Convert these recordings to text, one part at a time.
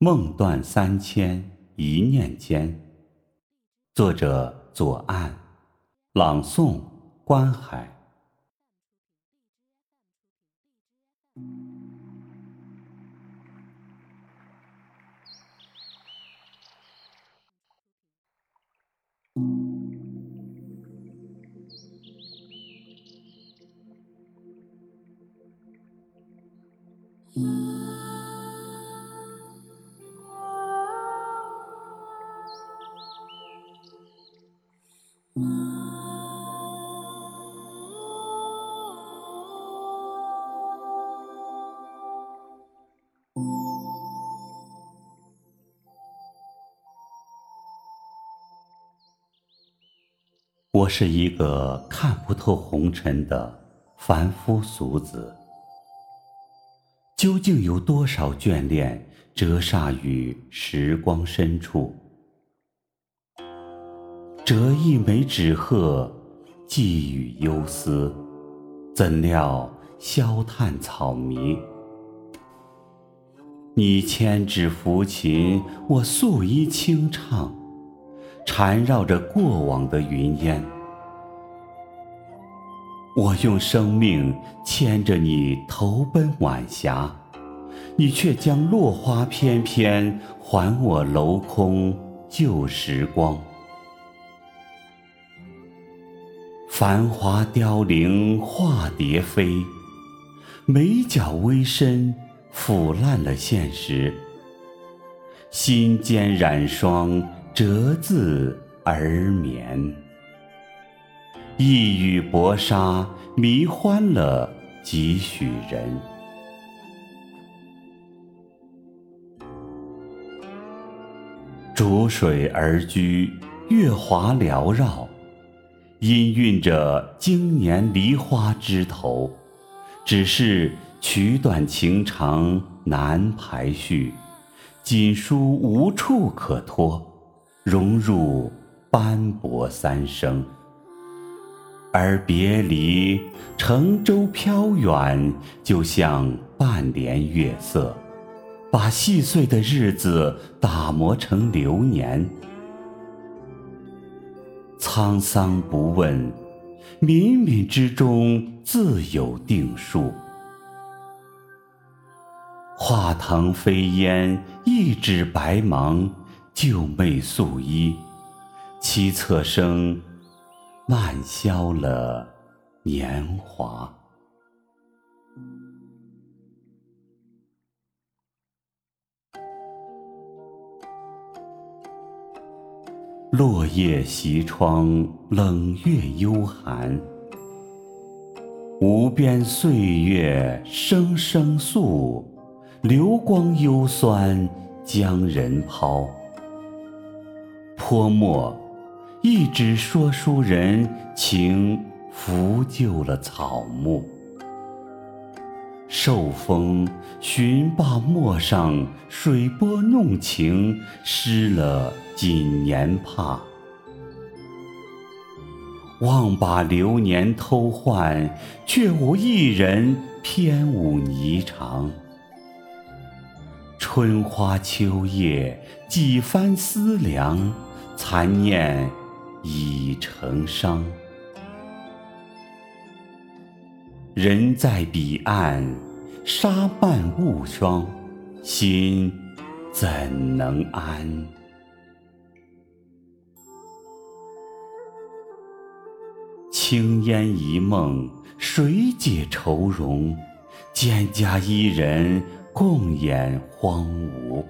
梦断三千，一念间。作者：左岸，朗诵：观海。我是一个看不透红尘的凡夫俗子，究竟有多少眷恋折煞于时光深处？折一枚纸鹤，寄予忧思，怎料消叹草迷。你千指抚琴，我素衣轻唱，缠绕着过往的云烟。我用生命牵着你投奔晚霞，你却将落花翩翩还我镂空旧时光。繁华凋零，化蝶飞，眉角微深，腐烂了现实。心间染霜，折字而眠。一语薄纱，迷欢了几许人。逐水而居，月华缭绕。氤氲着经年梨花枝头，只是曲短情长难排序，锦书无处可托，融入斑驳三生。而别离，乘舟飘远，就像半帘月色，把细碎的日子打磨成流年。沧桑不问，冥冥之中自有定数。画腾飞烟，一纸白芒，旧媚素衣，凄恻声，慢消了年华。落叶袭窗，冷月幽寒。无边岁月声声诉，流光幽酸将人抛。泼墨，一纸说书人情，拂旧了草木。受风寻罢陌上，水波弄晴，湿了。锦年帕，望把流年偷换，却无一人偏舞霓裳。春花秋叶，几番思量，残念已成伤。人在彼岸，沙伴雾霜，心怎能安？青烟一梦，谁解愁容？蒹葭伊人，共掩荒芜。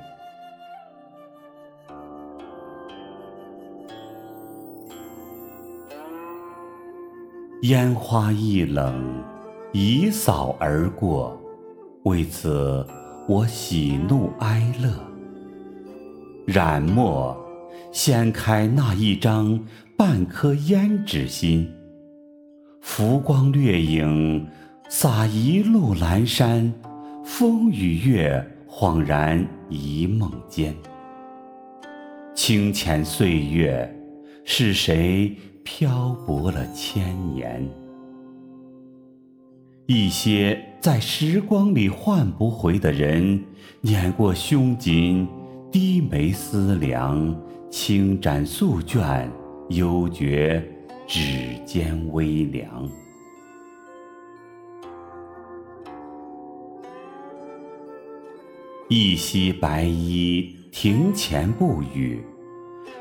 烟花易冷，一扫而过。为此，我喜怒哀乐。染墨，掀开那一张半颗胭脂心。浮光掠影，洒一路阑珊；风与月，恍然一梦间。清浅岁月，是谁漂泊了千年？一些在时光里换不回的人，碾过胸襟，低眉思量，轻展素卷，幽觉指尖微凉。一袭白衣，庭前不语，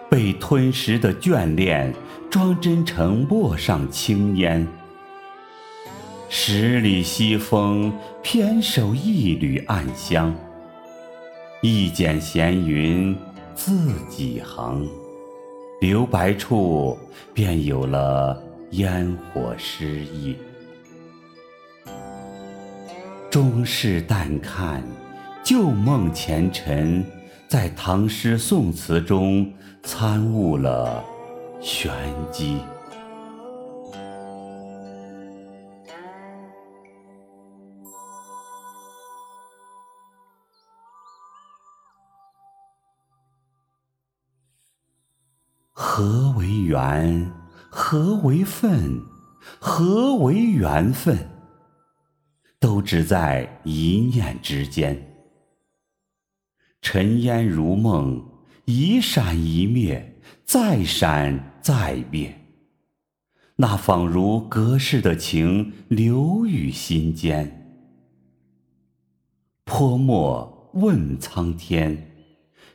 被吞食的眷恋，装帧成陌上青烟。十里西风，偏守一缕暗香。一剪闲云，自己横，留白处，便有了烟火诗意。终是淡看。旧梦前尘，在唐诗宋词中参悟了玄机。何为缘？何为分？何为缘分？都只在一念之间。尘烟如梦，一闪一灭，再闪再灭。那仿如隔世的情，留于心间。泼墨问苍天，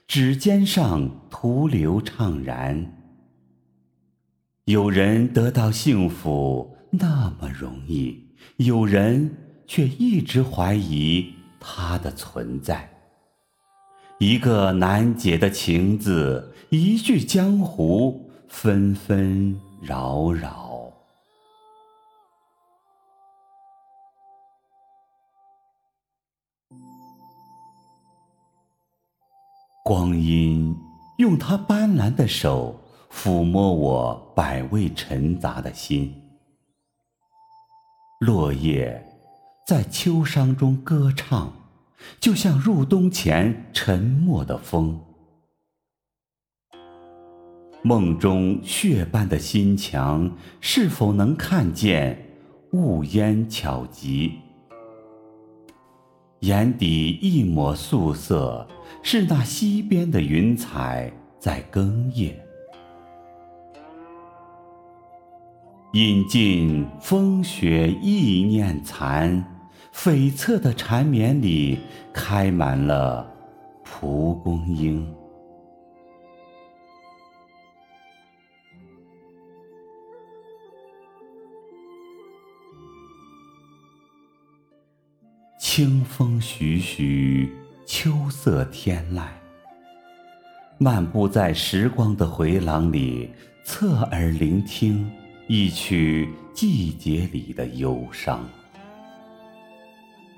指尖上徒留怅然。有人得到幸福那么容易，有人却一直怀疑它的存在。一个难解的情字，一句江湖，纷纷扰扰。光阴用它斑斓的手抚摸我百味陈杂的心，落叶在秋殇中歌唱。就像入冬前沉默的风，梦中血般的心墙，是否能看见雾烟悄集？眼底一抹素色，是那西边的云彩在更夜。饮尽风雪意念残。悱恻的缠绵里，开满了蒲公英。清风徐徐，秋色天籁。漫步在时光的回廊里，侧耳聆听一曲季节里的忧伤。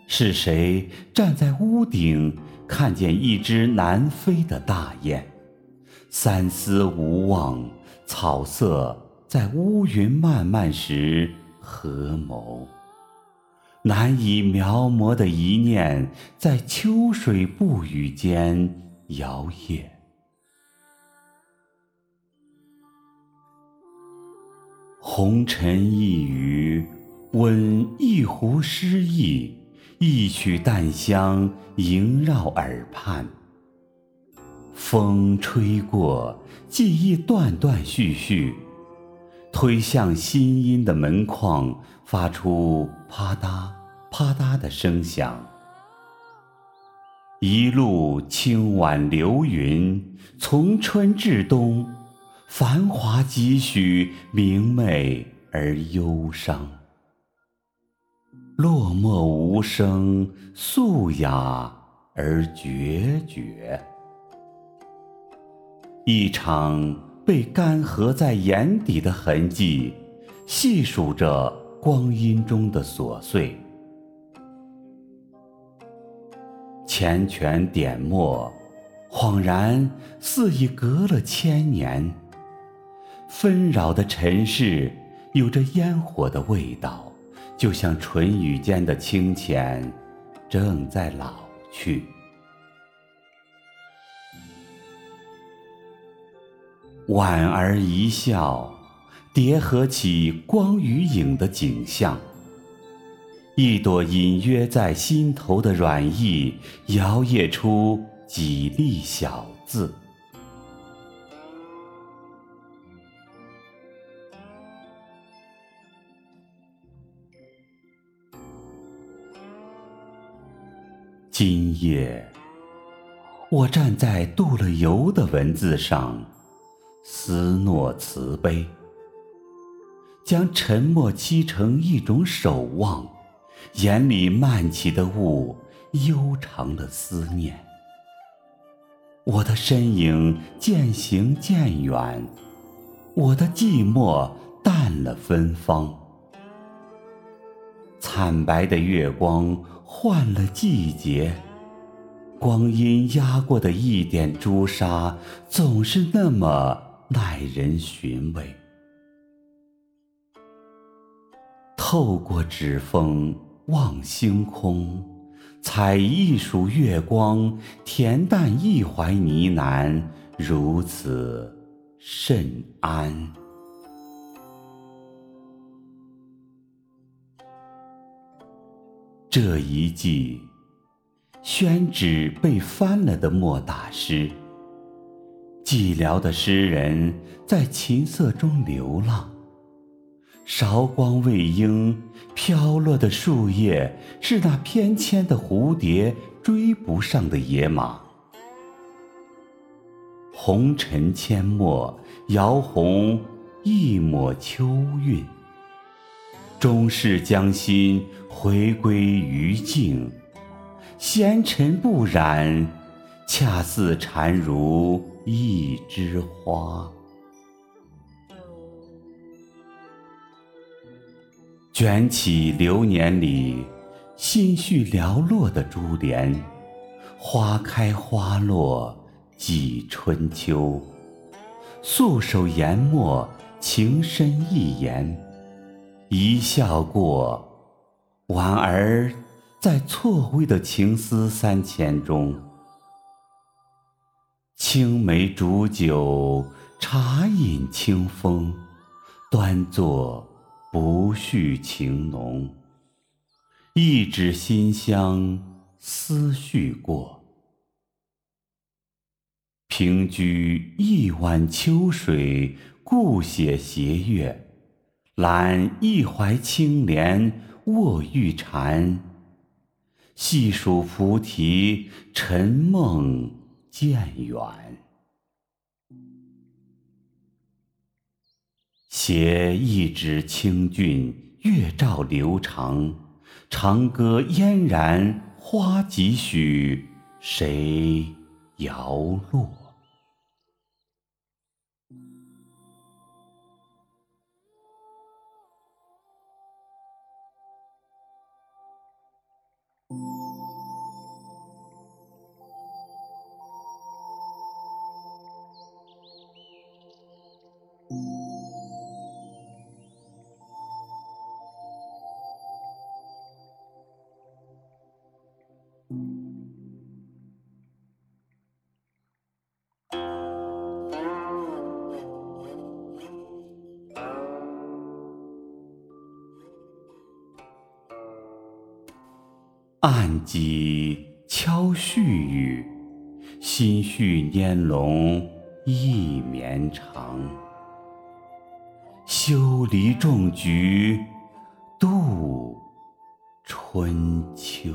是谁站在屋顶，看见一只南飞的大雁？三思无望，草色在乌云漫漫时合谋。难以描摹的一念，在秋水不语间摇曳。红尘一隅，温一壶诗意。一曲淡香萦绕耳畔，风吹过，记忆断断续续，推向心音的门框，发出啪嗒啪嗒的声响。一路清婉流云，从春至冬，繁华几许，明媚而忧伤。落寞无声，素雅而决绝。一场被干涸在眼底的痕迹，细数着光阴中的琐碎。缱绻点墨，恍然似已隔了千年。纷扰的尘世，有着烟火的味道。就像唇语间的清浅，正在老去。莞尔一笑，叠合起光与影的景象。一朵隐约在心头的软意，摇曳出几粒小字。今夜，我站在镀了油的文字上，思诺慈悲，将沉默漆成一种守望，眼里漫起的雾，悠长的思念。我的身影渐行渐远，我的寂寞淡了芬芳，惨白的月光。换了季节，光阴压过的一点朱砂，总是那么耐人寻味。透过指缝望星空，采一束月光，恬淡一怀呢喃，如此甚安。这一季，宣纸被翻了的莫大师，寂寥的诗人在琴瑟中流浪。韶光未英，飘落的树叶是那翩跹的蝴蝶追不上的野马。红尘阡陌，摇红一抹秋韵。终是将心回归于静，纤尘不染，恰似禅如一枝花。卷起流年里心绪寥落的珠帘，花开花落几春秋，素手研墨，情深一言。一笑过，婉儿在错位的情思三千中，青梅煮酒，茶饮清风，端坐不续情浓。一纸馨香，思绪过，平居一碗秋水，故写斜月。揽一怀清莲，卧玉蝉，细数菩提，沉梦渐远。携一纸清俊，月照流长，长歌嫣然，花几许，谁摇落？暗几敲絮语，心绪拈笼一绵长。修篱种菊，度春秋。